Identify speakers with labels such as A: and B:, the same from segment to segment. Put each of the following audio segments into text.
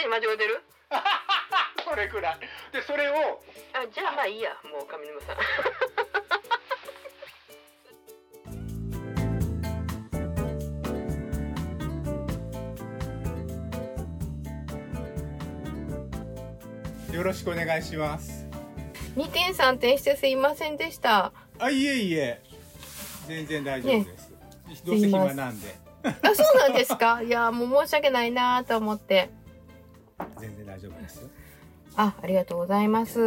A: でに間違ってる？
B: それくらい。でそれを。
A: あじゃあまあいいやもう上沼さん。
B: よろしくお願いします。
A: 2点3点してすいませんでした。
B: あいえいえ。全然大丈夫です、どうせ暇なんで。
A: あそうなんですか？いやもう申し訳ないなと思ってあありがとうございます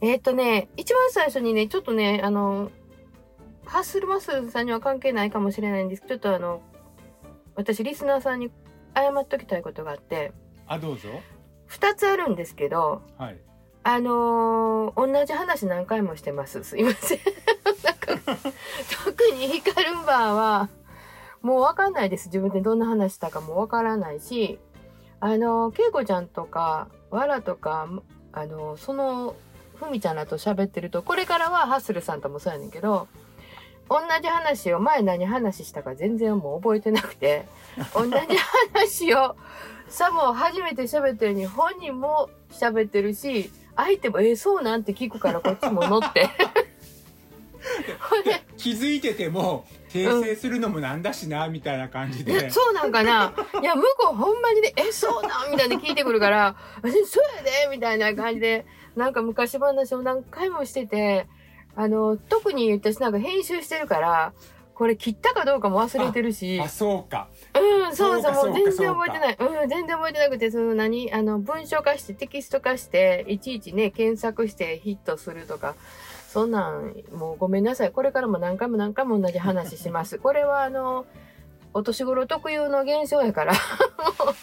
A: えーっとね一番最初にねちょっとねあのハッスルマッスルさんには関係ないかもしれないんですけどちょっとあの私リスナーさんに謝っときたいことがあって
B: あどうぞ
A: 2つあるんですけど
B: はい
A: あのー同じ話何回もしてます。すいません。なんか特にヒカルンバーは、もうわかんないです。自分でどんな話したかもわからないし、あのー、ケイコちゃんとか、わらとか、あのその、ふみちゃんらと喋ってると、これからはハッスルさんともそうやねんけど、同じ話を前何話したか全然もう覚えてなくて、同じ話をさも初めて喋ったように本人も喋ってるし、相手も、えーそうなんて聞くからこっちも乗って。
B: 気づいてても訂正するのもなんだしな、みたいな感じで。
A: えそうなんかな。いや、向こうほんまにね、え、そうなんみたいな聞いてくるから、え そうやでみたいな感じで、なんか昔話を何回もしてて、あの、特に私なんか編集してるから、これ切ったかどうかも忘れてるし、
B: あそうか。
A: うん、そうそう、もう全然覚えてない。うん、全然覚えてなくて、その何、あの、文章化して、テキスト化して、いちいちね、検索してヒットするとか、そんなん、もうごめんなさい。これからも何回も何回も同じ話します。これはあの、お年頃特有の現象やから、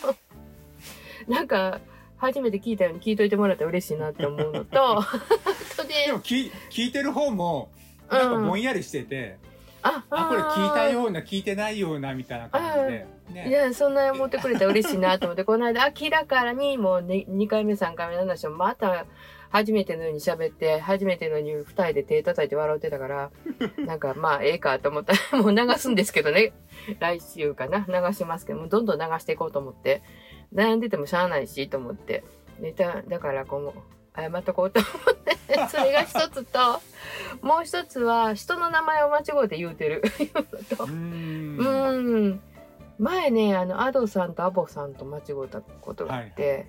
A: なんか、初めて聞いたように聞いといてもらったら嬉しいなって思うのと、で
B: でも聞聞いてる方もなんかぼんやりしてて、
A: あ、
B: あこれ聞いた
A: う
B: ような聞いてないようなみたいな感じで、
A: い
B: ね、
A: や、そんな思ってくれたら嬉しいなと思って、この間、明らかにもう、ね、2回目、3回目の話をまた、初めてのように喋って、初めてのように二人で手叩いて笑ってたから、なんかまあ、ええかと思ったら、もう流すんですけどね。来週かな。流しますけども、どんどん流していこうと思って、悩んでてもしゃあないし、と思って。ネタ、だから今後、謝っとこうと思って、それが一つと、もう一つは、人の名前を間違うて言うてる。いう
B: ん
A: うん。前ね、あの、アドさんとアボさんと間違えたことがあって、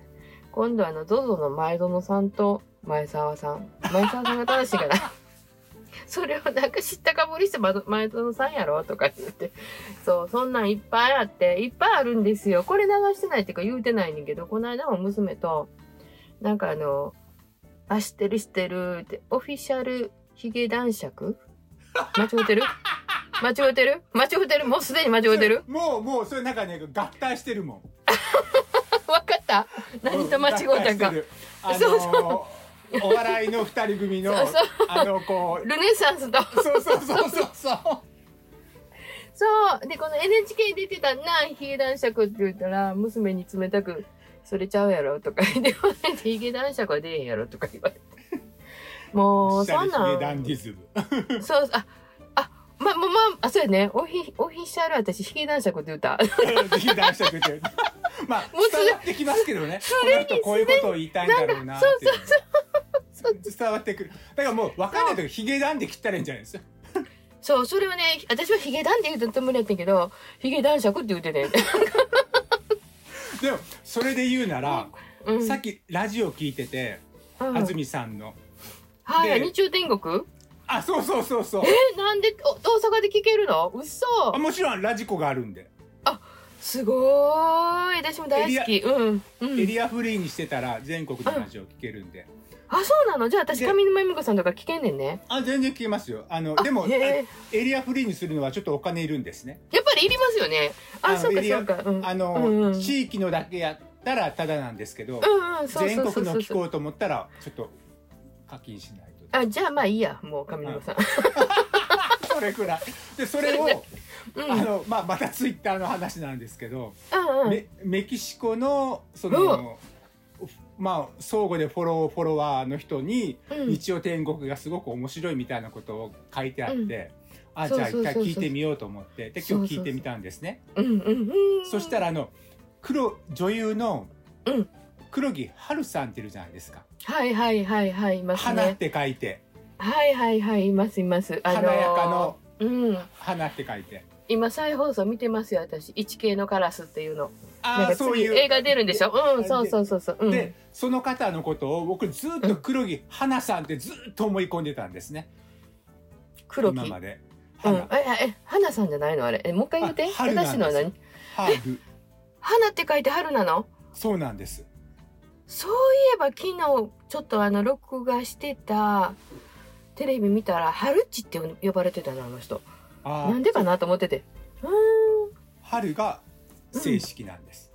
A: 今度あの、ゾゾの前園さんと前澤さん。前澤さんが正しいかな。それをなんか知ったかぶりしてま前園さんやろとか言って。そう、そんなんいっぱいあって、いっぱいあるんですよ。これ流してないっていうか言うてないねんけど、この間も娘と、なんかあの、あ、知ってる知ってるって、オフィシャルヒゲ男爵？間違ってる？間違ってる？間違ってる？もうすでに間違ってる？
B: もうもうそれなんかね合体してるもん
A: わ かった？何と間違
B: 合
A: うたか。
B: 体してるあの
A: そう
B: お笑いの二人組の
A: そうそう
B: あのこう
A: ルネサンスと。
B: そうそうそうそうそう
A: そう。で、この NHK 出てたな、ヒゲ男爵って言ったら、娘に冷たく、それちゃうやろとか言ってヒゲ男爵は出えへんやろとか言われて。もう、そんなん。そう、あ、あ、ま、ま、まあ、そうやね。オフィ、オフィシャル私、ヒゲ男爵って言った。
B: ヒゲ男爵ってまあ
A: もうすで
B: 伝わってきますけどね。この人こういうことを言いたいんだろうなっていう 伝わってくる。だからもう分かんないときヒゲダンで切ったらいいんじゃないですか
A: そう、それをね、私はヒゲ男って言うたつもりやってんけど、ヒゲ男爵って言うてね。
B: でもそれで言うなら、
A: うん。
B: さっきラジオ聞いてて、
A: うん。
B: 安住さんの。
A: はい、
B: で
A: 日中天国？
B: あそうそうそうそう。
A: え、なんで、お大阪で聞けるの？嘘。
B: あもちろんラジコがあるんで、
A: すごーい。私も大好き。うん。うん。
B: エリアフリーにしてたら全国のラジオ聞けるんで、
A: あ、そうなの？じゃあ私、
B: で
A: 上沼恵美子さんとか聞けんねんね。
B: あ全然聞けますよあの
A: あ
B: でも
A: へ
B: エリアフリーにするのはちょっとお金いるんですね
A: やっぱりいりますよね。あ、そうかそうか。うん。
B: あの、
A: うんうん、
B: 地域のだけやったらタダなんですけど、
A: うんうん、そう
B: 全国の聞こうと思ったらちょっと課金しないと
A: あ、じゃあまあいいや。もう上沼さん。
B: それくらいでそれを、
A: うん。
B: あのまあ、またツイッターの話なんですけど、
A: うんうん。
B: メメキシコのその、まあ相互でフォローフォロワーの人に「
A: うん
B: 日曜天国がすごく面白い」みたいなことを書いてあって、
A: うん
B: あじゃあ
A: そうそうそうそう
B: 一回聞いてみようと思ってで今日聞いてみたんですね。
A: うんうんうん。
B: そしたらあの黒女優の
A: うん
B: 黒木春さんっているじゃないですか。
A: はいはいはいはいいますね
B: 花って書いて、
A: はいはいはいいますいます。あのー
B: 華やかの
A: うん。
B: 花って書いて。
A: 今再放送見てますよ私。一系のカラスっていうの。
B: あそういう。
A: 映画出るんでしょ？うんそうそうそうそううん。
B: でその方のことを僕ずっと黒木花さんってずっと思い込んでたんですね。
A: 黒木？
B: 今まで。
A: うん。
B: 花、
A: ええ花さんじゃないの？あれ。えもう一回言って。私のは何？
B: 春。
A: 花って書いて春なの？
B: そうなんです。
A: そういえば昨日ちょっとあの録画してたテレビ見たら春っちって呼ばれてたなあの人。なんでかなと思ってて。うーん
B: 春が正式なんです。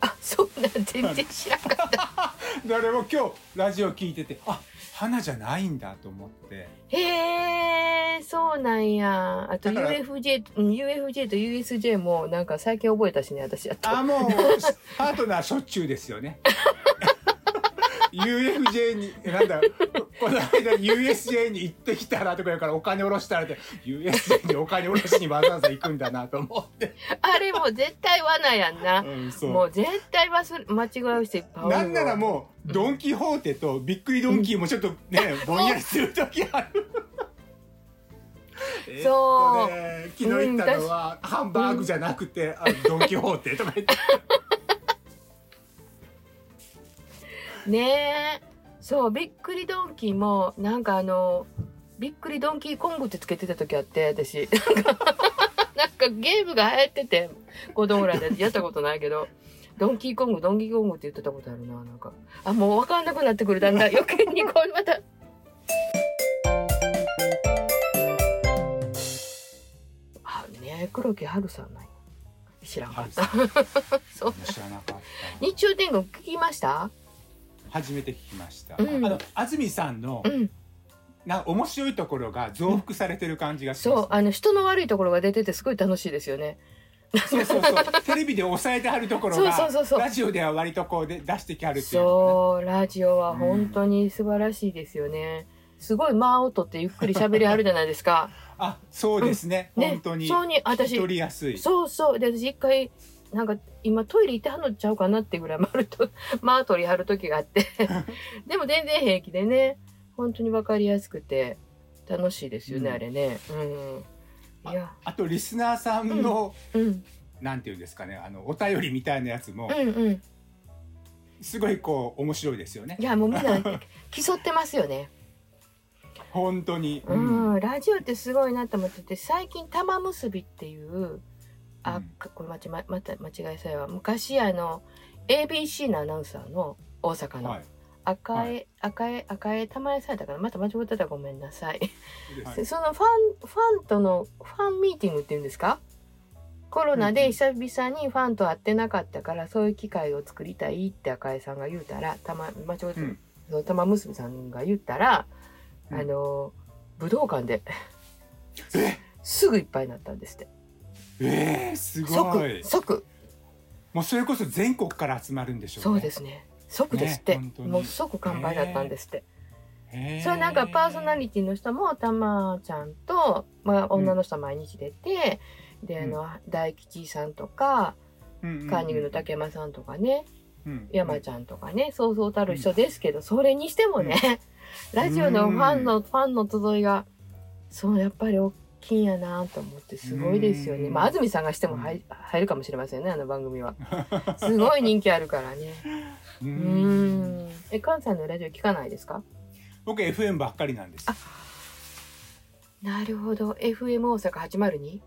A: あそうなん全然知らんかった。
B: 誰も今日ラジオ聞いてて、あ、花じゃないんだと思って。
A: へえそうなんや。あと UFJ うん UFJ と USJ もなんか最近覚えたしね私やっと。
B: あ、もう パートナーしょっちゅうですよね。UFJ になんだこの間 USJ に行ってきたらとか言うからお金下ろしたらって USJ にお金下ろしにわざわざ行くんだなと思って、
A: あれもう絶対罠やんな。
B: うん、そう。
A: もう絶対忘れ間違う人いっぱい
B: なんならもうドン・キホーテとびっくりドンキーもちょっとね、ぼんやりする時ある。えっとね、昨日行ったのは、ハンバーグじゃなくて、あドン・キホーテとか言って。
A: ね。えそうびっくりドンキーもなんかあのびっくりドンキーコングってつけてた時あって私。なんかゲームが流行ってて子供らで。やったことないけど。ドンキーコングドンキーコングって言ってたことあるななんか。あもう分かんなくなってくるだんだん。余計にこうまた。あね黒木春さんなんや知らんかった。そう。
B: 知らなかった。
A: 日曜天国聞きました？
B: 初めて聞きました。
A: うん
B: あの安住さんの
A: うん
B: な面白いところが増幅されてる感じがし
A: そう
B: ます。
A: あの人の悪いところが出ててすごい楽しいですよね
B: そうそうそう。テレビで抑えてあるところ
A: そうそうそうそう
B: がラジオでは割とこうで出してきはるっていうね。
A: そうラジオは本当に素晴らしいですよね、すごい間を取ってゆっくり喋りはるじゃないですか
B: あ、そうですね。
A: ね
B: 本当に
A: そうに私
B: 取りやすい。
A: そうそうで私一回なんか今トイレ行ってはんのちゃうかなってぐらい回ると 間取りはる時があって。でも全然平気でね本当に分かりやすくて楽しいですよね、
B: うん。
A: あれね。うん。いや。
B: あとリスナーさんの、
A: うん。
B: なんていうんですかね、あのお便りみたいなやつも
A: うんうん。
B: すごいこう面白いですよね。
A: い。やもうみんな 競ってますよね。
B: 本当に。
A: うん、ラジオってすごいなと思ってて最近玉結びっていうあ、これ間違ままた間違いさえは。昔あの ABC のアナウンサーの大阪の。
B: はい。
A: 赤江、
B: は
A: 赤江赤江玉江さんだからまた間違ってたらごめんなさい、
B: はい。
A: そのファンファンとのファンミーティングっていうんですか？コロナで久々にファンと会ってなかったからそういう機会を作りたいって赤江さんが言うたら玉間違えて、
B: うん。
A: その玉結びさんが言ったら、
B: うん。
A: あの武道館で
B: え、
A: すぐいっぱいになったんですって
B: えー、すごい。
A: 即。即。
B: もうそれこそ全国から集まるんでしょうね。
A: そうですね。即ですって、
B: ね
A: もう即完売だったんですって、
B: へー。
A: それなんかパーソナリティの人もたまちゃんと、まあ、女の人は毎日出て、であの、大吉さんとか
B: うんうんうん。
A: カーニングの竹山さんとかね、
B: うん。
A: 山ちゃんとかねそうそうたる人ですけど、それにしてもね、ラジオのファンの、ファンの集いがそうやっぱり大きいんやなと思ってすごいですよね、
B: うん。
A: まあ安住さんがしても入入るかもしれませんねあの番組は。すごい人気あるからね。
B: う
A: うん。え関西のラジオ聞かないですか？
B: 僕 FM ばっかりなんです。
A: なるほど。FM 大阪 802?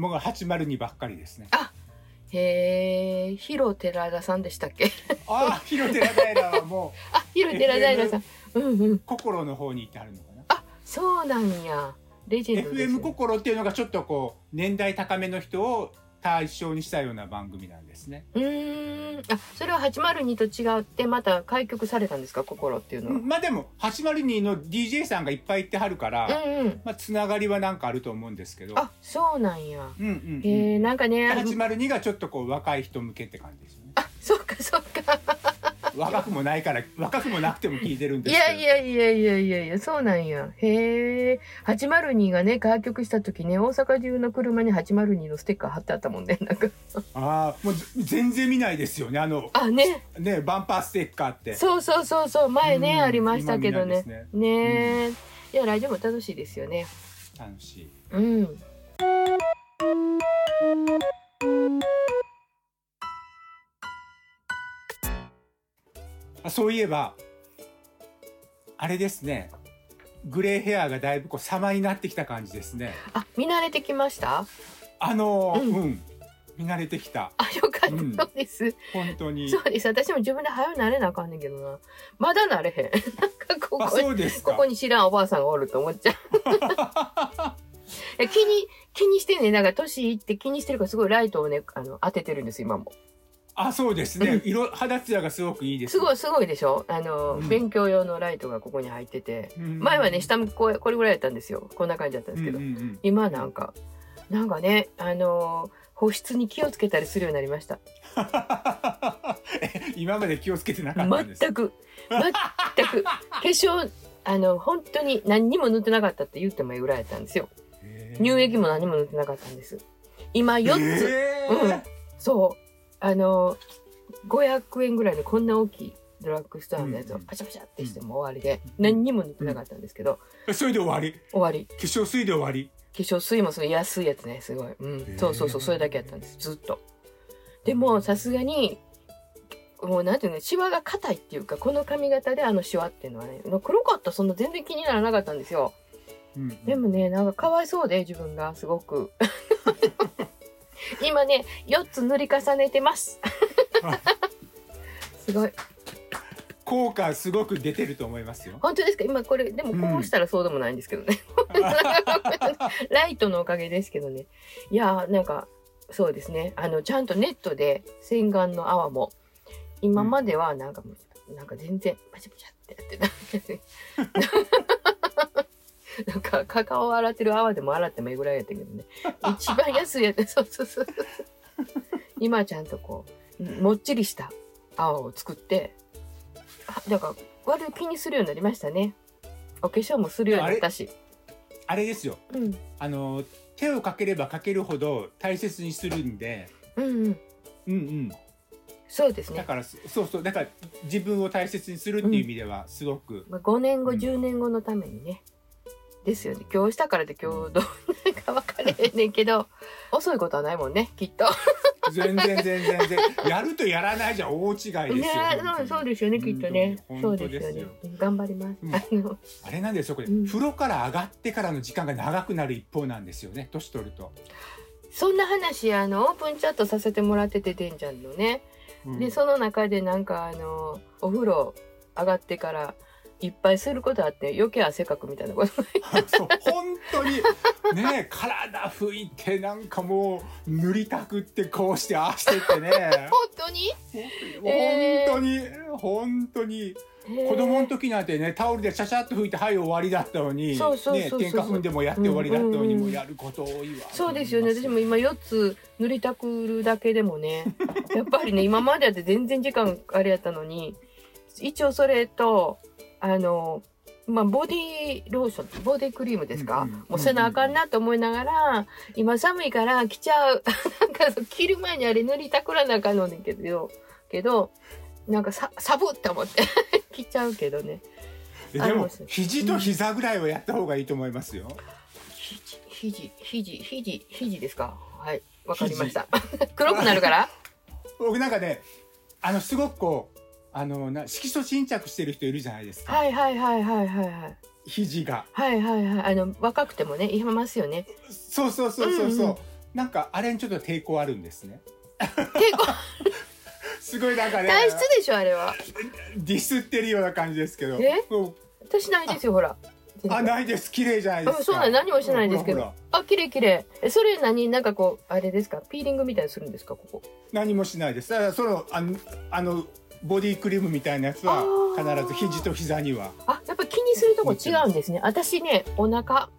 B: 僕は802ばっかりですね。
A: へえ広寺田さんでしたっけ？
B: あ あ、広寺平はも
A: あ広寺平さん。うんうん。
B: う心の方にいてあるのかな。
A: あそうなんやレジェンドです
B: FM 心っていうのがちょっとこう年代高めの人を対象にしたような番組なんですね。
A: うーんあそれは802と違ってまた開局されたんですか？心っていうのは
B: まあでも802の DJ さんがいっぱいいてはるから、
A: うんうん
B: まあつながりはなんかあると思うんですけど。
A: あそうなんや
B: うんうんうん。
A: へえなんかねあ
B: 802がちょっとこう若い人向けって感じですよね。
A: あそうかそうか
B: 若くもないから若くもなくても聞いてるんで
A: い
B: すけど
A: やいやいやいやいやいや、そうなんや。へえ。802がね、開局した時ね、大阪中の車に802のステッカー貼ってあったもんね。なんか。
B: ああもうぜ全然見ないですよねあの
A: あ、ね。
B: ねバンパーステッカーって
A: そうそうそうそう。前ね、
B: うん
A: ありましたけどね。
B: 今見ないです
A: ねえ。いや、ラジオも楽しいですよね。
B: 楽しい
A: うん。
B: あそういえばあれですねグレーヘアがだいぶこう様になってきた感じですね
A: あ、見慣れてきました？
B: あのー
A: う
B: うんん、見慣れてきた
A: あ、よかった。
B: うん
A: そうです。
B: 本当に
A: そうです。私も自分で早くなれなあかんねんけどな。まだなれへん。なんかこ
B: あ
A: こに
B: そうですか
A: ここに知らんおばあさんがおると思っちゃう。気に、気にしてね、なんか年いって気にしてるからすごいライトをね、あの、当ててるんです、今も。
B: あそうですね色肌ツヤがすごくいいです
A: すごい、すごいでしょ？あの、
B: うん
A: 勉強用のライトがここに入ってて。
B: うん
A: 前はね、下もこうこれぐらいやったんですよ。こんな感じだったんですけど。
B: うんうんうん
A: 今なんか、なんかね、あの、保湿に気をつけたりするようになりました。
B: え今まで気をつけてなかったんです
A: 全く、全く、化粧、あの、本当に何にも塗ってなかったって言ってもいいぐらいやったんですよ。乳液も何も塗ってなかったんです。今4つ、
B: えー
A: うんそう。あの、500円ぐらいのこんな大きいドラッグストアのやつを
B: うん
A: パシャパシャってしても終わりで、何にも塗ってなかったんですけど、
B: それで終わり？
A: 終わり。
B: 化粧水で終わり？
A: 化粧水もすごい安いやつね、すごい。うん。
B: ー
A: そうそうそう、それだけやったんです、ずっと。でも、さすがに、もうなんていうの、シワが硬いっていうか、この髪型であのシワっていうのはね、黒かったらそんな全然気にならなかったんですよ。
B: うん
A: でもね、なんかかわいそうで、自分がすごく。今ね、4つ塗り重ねてます。すごい。
B: 効果すごく出てると思いますよ
A: 本当ですか？今これ、でもこうしたらそうでもないんですけどね。ライトのおかげですけどね。いやー、なんか、そうですね。あの、ちゃんとネットで洗顔の泡も、今まではなんかもう、なんか全然パチャパチャってやってた。なんか、カカオを洗ってる泡でも洗ってもいいぐらいやったけどね。一番安いやつ、そうそうそう。今はちゃんとこう、もっちりした泡を作って、あだから、割と気にするようになりましたね。お化粧もするようになったし。
B: あれですよ
A: うん。
B: あの手をかければかけるほど大切にするんで
A: うんうん。
B: うんうん
A: そうですね。
B: だからそそうそうだから自分を大切にするっていう意味ではすごく、
A: まあ、5年後、
B: うん
A: 10年後のためにね。ですよね。今日したからで今日どうなるか分かれへんねんけど、遅いことはないもんね、きっと。
B: 全然全然全然やるとやらないじゃ大違いですよ、
A: ねそうそうですよね、きっとね。
B: 本
A: そうで
B: すすよ
A: よね。うん頑張ります。
B: うん
A: あの、
B: あれなんですよこれ、
A: うん
B: 風呂から上がってからの時間が長くなる一方なんですよね年取ると、
A: そんな話、あの、オープンチャットさせてもらってて、てんちゃんのね。
B: うん
A: で、その中でなんか、あの、お風呂上がってから、いっぱいすることあって余計汗かくみたいなこと。
B: そう本当にね体拭いてなんかもう塗りたくってこうしてああしてってね。
A: 本当に？えー
B: 本当に本当に。子供の時なんてねタオルでシャシャッと拭いてはい終わりだったのに
A: そうそう
B: ね
A: そうそう。
B: 天下踏んでもやって終わりだったのに
A: うんうんうん
B: もうやること多いわ
A: そうですよね。私も今4つ塗りたくるだけでもね やっぱりね今までやって全然時間あれやったのに一応それとあのまあ、ボディローションボディクリームですか、
B: うんうん
A: もうせなあかんなと思いながら今寒いから着ちゃうなんか着る前にあれ塗りたくらなあかんのねんけどけどなんかさサブって思って 着ちゃうけどね。
B: えでも肘と膝ぐらいはやった方がいいと思いますよ、
A: 肘肘肘肘肘ですか？はいわかりました。黒くなるから？
B: 僕なんかねあのすごくこうあのな色素沈着してる人いるじゃないですか、
A: はいはいはいはいはいはい。
B: 肘が。
A: はいはいはい。あの若くてもねいますよね。
B: そうそうそうそうそう、
A: うんうん。
B: なんかあれにちょっと抵抗あるんですね。
A: 結構
B: すごいなんかね
A: 体質でしょあれは。
B: ディスってるような感じですけど。
A: え？
B: も
A: 私ないですよほら。
B: うあないです。綺麗じゃないです
A: そうなん何もしてないですけど。あ綺麗綺麗。えそれ何なんかこうあれですか？ピーリングみたいにするんですかここ？
B: 何もしないです。だからそのあのあのボディクリームみたいなやつは必ず肘と膝には。
A: あやっぱ気にするとこ違うんですね。私ねお腹。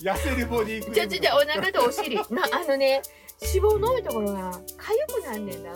B: 痩せるボディクリーム。
A: じゃじゃお腹とお尻。なあのね脂肪の多いところが痒くなんねんな